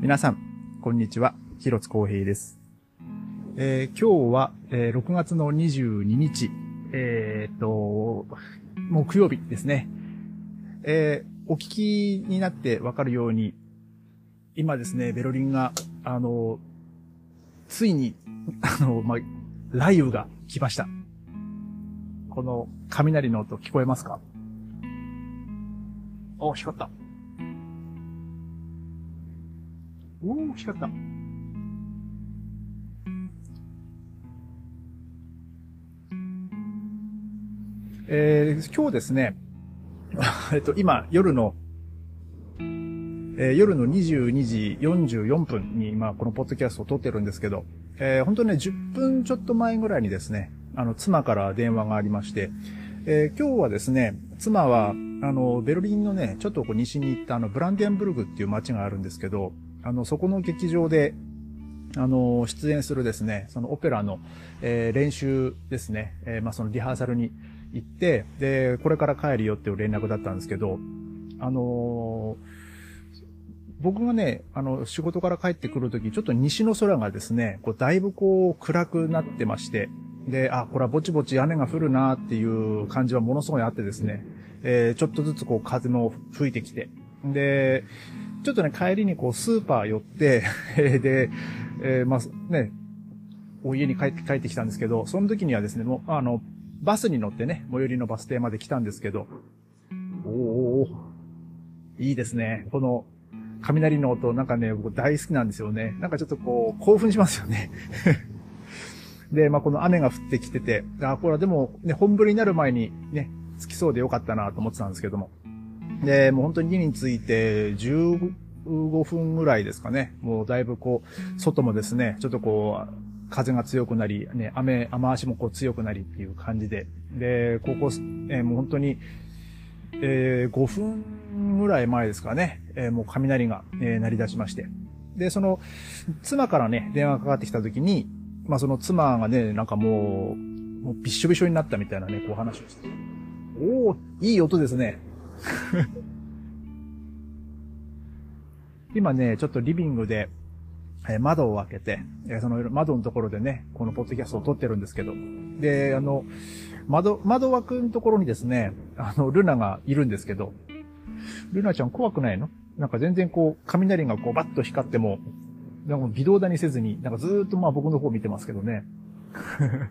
皆さん、こんにちは。広津光平です。えー今日は、えー6月の22日、えーっと、木曜日ですね。えーお聞きになってわかるように、今ですね、ベルリンが、あの、ついに、あの、まあ、雷雨が来ました。この雷の音聞こえますか？お、光った。おー、光った。えー今日ですね、えっと、今、夜の、えー夜の22時44分に今、このポッドキャストを撮ってるんですけど、えー本当ね、10分ちょっと前ぐらいにですね、あの、妻から電話がありまして、えー今日はですね、妻は、あの、ベルリンのね、ちょっとこう西に行ったあの、ブランデンブルグっていう街があるんですけど、あの、そこの劇場で、あの、出演するですね、そのオペラの、えー練習ですね、えーまあ、そのリハーサルに行って、で、これから帰るよっていう連絡だったんですけど、あのー僕がね、あの、仕事から帰ってくるとき、ちょっと西の空がですね、こう、だいぶこう、暗くなってまして、で、あ、これはぼちぼち雨が降るなっていう感じはものすごいあってですね、えーちょっとずつこう、風も吹いてきて、で、ちょっとね、帰りにこう、スーパー寄って、で、えーまあ、ね、お家に帰って帰ってきたんですけど、その時にはですね、もう、あの、バスに乗ってね、最寄りのバス停まで来たんですけど、おーおーいいですね。この、雷の音、なんかね、僕大好きなんですよね。なんかちょっとこう、興奮しますよね。で、まあ、この雨が降ってきてて、あ、これはでも、ね、本降りになる前にね、着きそうでよかったなと思ってたんですけども。で、もう本当に家に着いて15分ぐらいですかね。もうだいぶこう、外もですね、ちょっとこう、風が強くなり、ね、雨、雨足もこう強くなりっていう感じで。で、ここ、えーもう本当に、えー5分ぐらい前ですかね、えーもう雷が、えー鳴り出しまして。で、その、妻からね、電話がかかってきた時に、まあその妻がね、なんかもう、もうびしょびしょになったみたいなね、こう話をして。おおいい音ですね。今ね、ちょっとリビングで、え窓を開けて、えその窓のところでね、このポッドキャストを撮ってるんですけど、で、あの、窓、窓枠のところにですね、あの、ルナがいるんですけど、ルナちゃん怖くないの？なんか全然こう、雷がこうバッと光っても、なんか微動だにせずに、なんかずーっとまあ僕の方見てますけどね。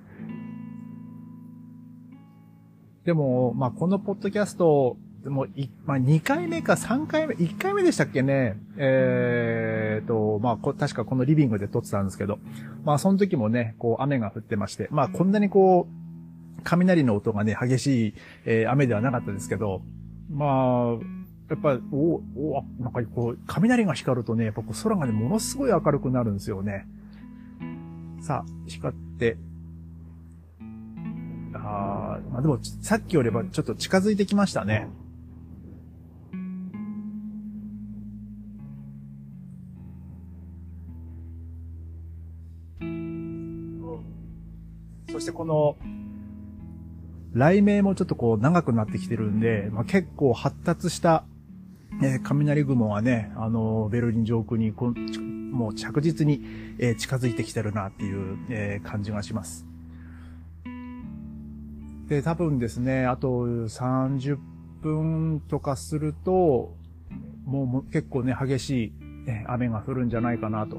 でも、まあこのポッドキャスト、もい、まあ2回目か3回目、1回目でしたっけね。えーと、まあこ確かこのリビングで撮ってたんですけど、まあその時もね、こう雨が降ってまして、まあこんなにこう、雷の音がね、激しい、えー雨ではなかったですけど、まあ、やっぱ、おおなんかこう、雷が光るとね、やっぱこう空がね、ものすごい明るくなるんですよね。さあ、光って、あーまあでも、さっきよりはちょっと近づいてきましたね。そしてこの、雷鳴もちょっとこう長くなってきてるんで、まあ、結構発達した、えー雷雲がね、あのベルリン上空にこんもう着実に、えー近づいてきてるなっていう、えー感じがします。で、多分ですね、あと30分とかすると、もう結構ね、激しい、雨が降るんじゃないかなと、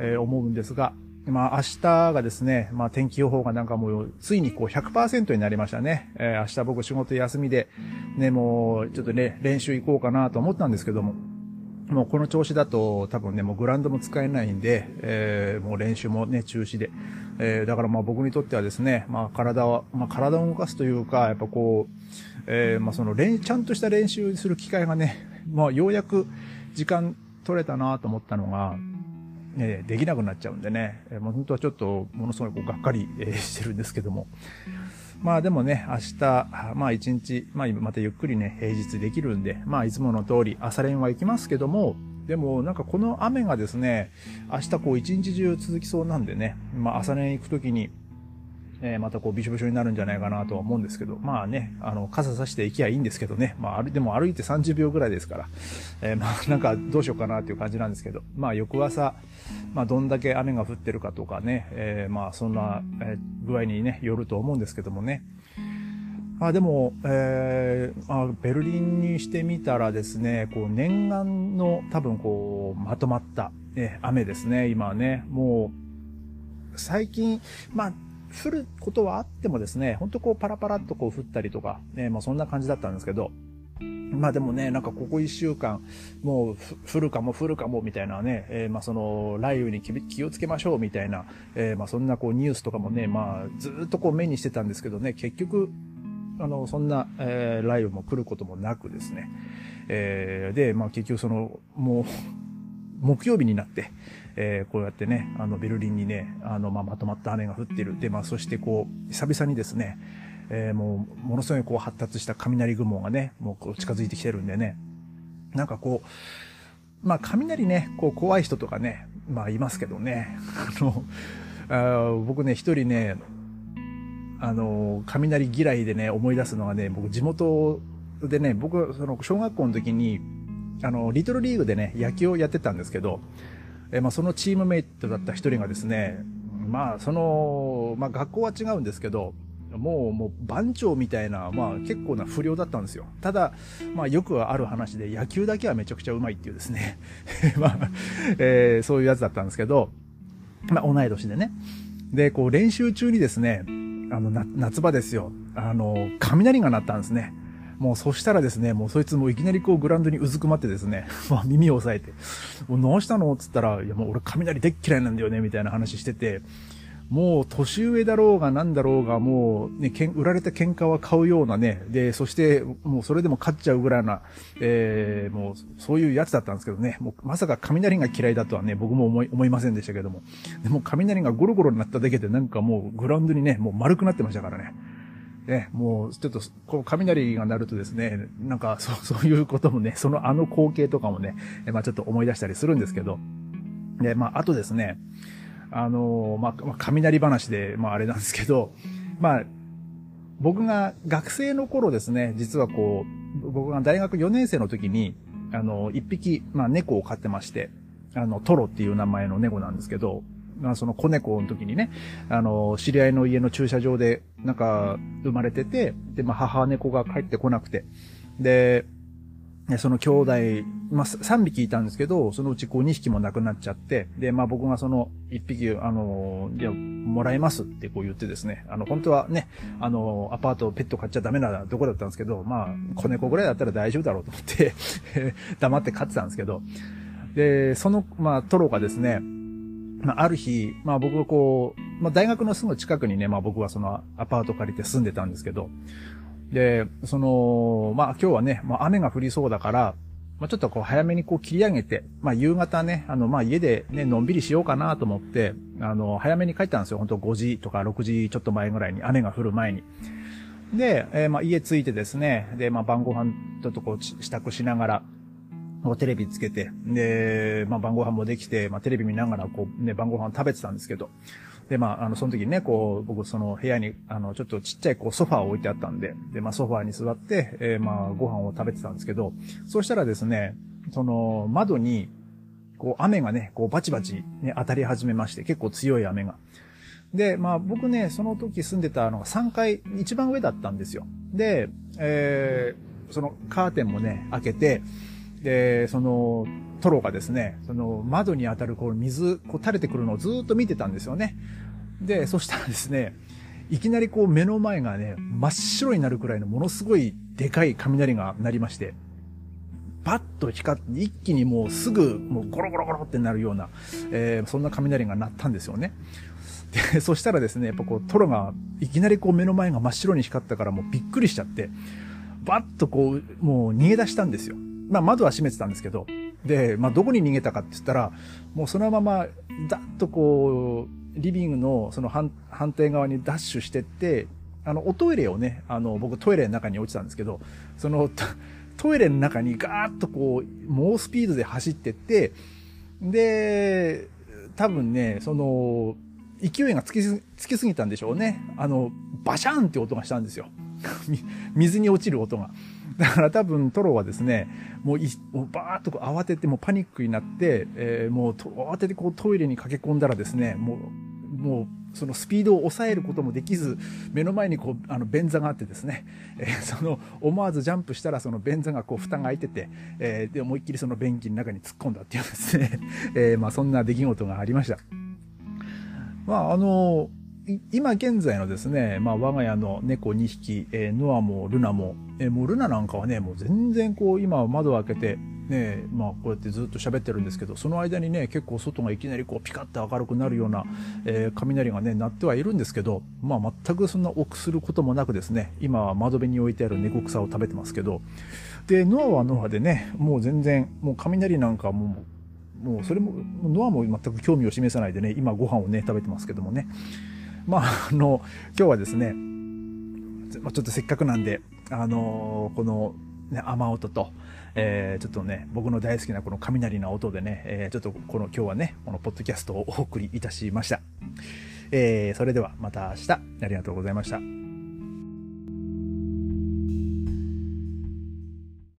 え思うんですが、まあ明日がですね、まあ天気予報がなんかもうついにこう100%になりましたね。えー明日僕仕事休みで、ね、もうちょっとね、練習行こうかなと思ったんですけども、もうこの調子だと多分ね、もうグラウンドも使えないんで、えーもう練習もね、中止で。えーだからまあ僕にとってはですね、まあ体は、まあ体を動かすというか、やっぱこう、えーまあその練、ちゃんとした練習する機会がね、まあようやく時間取れたなと思ったのが、えーできなくなっちゃうんでね、えーもう本当はちょっとものすごいこうがっかり、えーしてるんですけども。まあでもね、明日、まあ一日、まあまたゆっくりね、平日できるんで、まあいつもの通り朝練は行きますけども、でもなんかこの雨がですね、明日こう一日中続きそうなんでね、まあ朝練行くときに、えー、またこうびしょびしょになるんじゃないかなとは思うんですけど、まあね、あの、傘さして行きゃいいんですけどね、まあ、でも歩いて30秒ぐらいですから、えー、まあ なんかどうしようかなっていう感じなんですけど、まあ翌朝、まあどんだけ雨が降ってるかとかね、えー、まあそんな、え具合にね、よると思うんですけどもね、まあでも、えー、あ、ベルリンにしてみたらですね、こう念願の多分こうまとまった、え雨ですね、今はね。もう、最近、まあ、降ることはあってもですね、ほんとこうパラパラっとこう降ったりとか、ね、まあそんな感じだったんですけど、まあでもね、なんかここ一週間、もう降るかも降るかもみたいなね、えー、まあその雷雨に気をつけましょうみたいな、えー、まあそんなこうニュースとかもね、まあずっとこう目にしてたんですけどね、結局あの、そんな、えー、雷雨も来ることもなくですね。えー、で、まあ結局その、もう、木曜日になって、えー、こうやってね、あの、ベルリンにね、あの、まあ、まとまった雨が降ってる。で、まあ、そしてこう、久々にですね、えー、もう、ものすごいこう発達した雷雲がね、もうこう近づいてきてるんでね、なんかこう、まあ、雷ね、こう、怖い人とかね、まあ、いますけどね、あの、僕ね、一人ね、あの、雷嫌いでね、思い出すのはね、僕地元でね、僕、その、小学校の時に、あの、リトルリーグでね、野球をやってたんですけど、えまあ、そのチームメイトだった一人がですね、まあ、その、まあ、学校は違うんですけど、もう、もう番長みたいな、まあ結構な不良だったんですよ。ただ、まあよくある話で野球だけはめちゃくちゃうまいっていうですね。まあ、えー、そういうやつだったんですけど、まあ同い年でね。で、こう練習中にですね、あの、夏場ですよ。あの、雷が鳴ったんですね。もうそしたらですね、もうそいつもいきなりこうグラウンドにうずくまってですね、まあ耳を押さえて、もうどうしたの？つったら、いやもう俺雷でっ嫌いなんだよね、みたいな話してて、もう年上だろうがなんだろうが、もうね、けん売られた喧嘩は買うようなね、で、そしてもうそれでも勝っちゃうぐらいな、えー、もうそういうやつだったんですけどね、もうまさか雷が嫌いだとはね、僕も思い、思いませんでしたけども。でも雷がゴロゴロになっただけでなんかもうグラウンドにね、もう丸くなってましたからね。ね、もう、ちょっと、こう、雷が鳴るとですね、なんか、そう、そういうこともね、そのあの光景とかもね、まあちょっと思い出したりするんですけど、で、まああとですね、あの、まあ、雷話で、まああれなんですけど、まあ、僕が学生の頃ですね、実はこう、僕が大学4年生の時に、あの、一匹、まあ猫を飼ってまして、あの、トロっていう名前の猫なんですけど、まあその子猫の時にね、あの、知り合いの家の駐車場で、なんか、生まれてて、で、まあ母猫が帰ってこなくて、で、その兄弟、まあ、3匹いたんですけど、そのうちこう2匹も亡くなっちゃって、で、まあ僕がその1匹、あの、いや、もらえますってこう言ってですね、あの、本当はね、あの、アパート、ペット買っちゃダメなとこだったんですけど、まあ、子猫ぐらいだったら大丈夫だろうと思って 黙って飼ってたんですけど、で、その、まあ、トロがですね、まあ、ある日、まあ僕がこう、まあ大学のすぐ近くにね、まあ僕はそのアパート借りて住んでたんですけど、で、その、まあ今日はね、まあ雨が降りそうだから、まあちょっとこう早めにこう切り上げて、まあ夕方ね、あのまあ家でね、のんびりしようかなと思って、あの、早めに帰ったんですよ。本当5時とか6時ちょっと前ぐらいに、雨が降る前に。で、えー、まあ家着いてですね、で、まあ晩ご飯ちょっとこう支度しながら、テレビつけて、で、まあ晩ご飯もできて、まあテレビ見ながらこうね、晩ご飯食べてたんですけど、で、まあ、あの、その時にね、こう、僕、その部屋に、あの、ちょっとちっちゃい、こう、ソファーを置いてあったんで、で、まあ、ソファーに座って、えー、まあ、ご飯を食べてたんですけど、そうしたらですね、その、窓に、こう、雨がね、こう、バチバチ、ね、当たり始めまして、結構強い雨が。で、まあ、僕ね、その時住んでたのが3階、一番上だったんですよ。で、えー、その、カーテンもね、開けて、で、その、トロがですね、その窓に当たるこう水、こう垂れてくるのをずっと見てたんですよね。で、そしたらですね、いきなりこう目の前がね、真っ白になるくらいのものすごいでかい雷が鳴りまして、パッと光って、一気にもうすぐ、もうゴロゴロゴロってなるような、えー、そんな雷が鳴ったんですよね。で、そしたらですね、やっぱこう、トロが、いきなりこう目の前が真っ白に光ったからもうびっくりしちゃって、バッとこう、もう逃げ出したんですよ。まあ窓は閉めてたんですけど、で、まあ、どこに逃げたかって言ったら、もうそのまま、だっとこう、リビングのその反反対側にダッシュしてって、あの、おトイレをね、あの、僕トイレの中に落ちたんですけど、その、トイレの中にガーッとこう、猛スピードで走ってって、で、多分ね、その、勢いがつきす、つきすぎたんでしょうね。あの、バシャンって音がしたんですよ。水に落ちる音が。だから多分トロはですね、もうい、もうバーっと慌ててもうパニックになって、えー、もう慌ててこうトイレに駆け込んだらですね、もう、もうそのスピードを抑えることもできず、目の前にこう、あの、便座があってですね、えー、その、思わずジャンプしたら、その便座がこう、蓋が開いてて、えー、で、思いっきりその便器の中に突っ込んだっていうですね、えー、まあ、そんな出来事がありました。まあ、あの、今現在のですね、まあ、我が家の猫2匹、えー、ノアもルナも、えー、もうルナなんかはね、もう全然こう、今窓を開けて、ね、まあ、こうやってずっと喋ってるんですけど、その間にね、結構外がいきなりこう、ピカッと明るくなるような、えー、雷がね、鳴ってはいるんですけど、まあ、全くそんな臆することもなくですね、今は窓辺に置いてある猫草を食べてますけど、で、ノアはノアでね、もう全然、もう雷なんかもう、もうそれも、ノアも全く興味を示さないでね、今ご飯をね、食べてますけどもね。まあ、あの、今日はですね、ちょっとせっかくなんで、あのこの、ね、雨音と、えー、ちょっとね、僕の大好きなこの雷の音でね、えー、ちょっとこの今日はね、このポッドキャストをお送りいたしました。えー、それではまた明日、ありがとうございました。